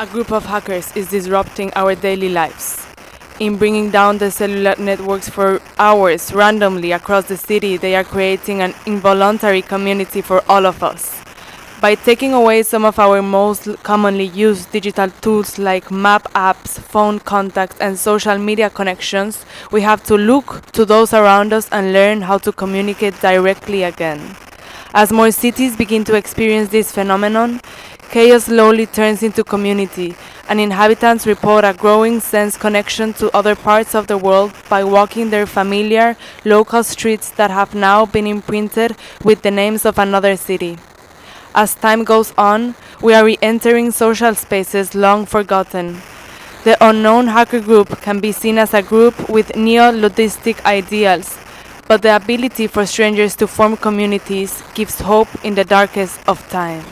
A group of hackers is disrupting our daily lives. In bringing down the cellular networks for hours randomly across the city, they are creating an involuntary community for all of us. By taking away some of our most commonly used digital tools like map apps, phone contacts, and social media connections, we have to look to those around us and learn how to communicate directly again. As more cities begin to experience this phenomenon, chaos slowly turns into community, and inhabitants report a growing sense connection to other parts of the world by walking their familiar local streets that have now been imprinted with the names of another city. As time goes on, we are re-entering social spaces long forgotten. The unknown hacker group can be seen as a group with neo-luddistic ideals, but the ability for strangers to form communities gives hope in the darkest of time.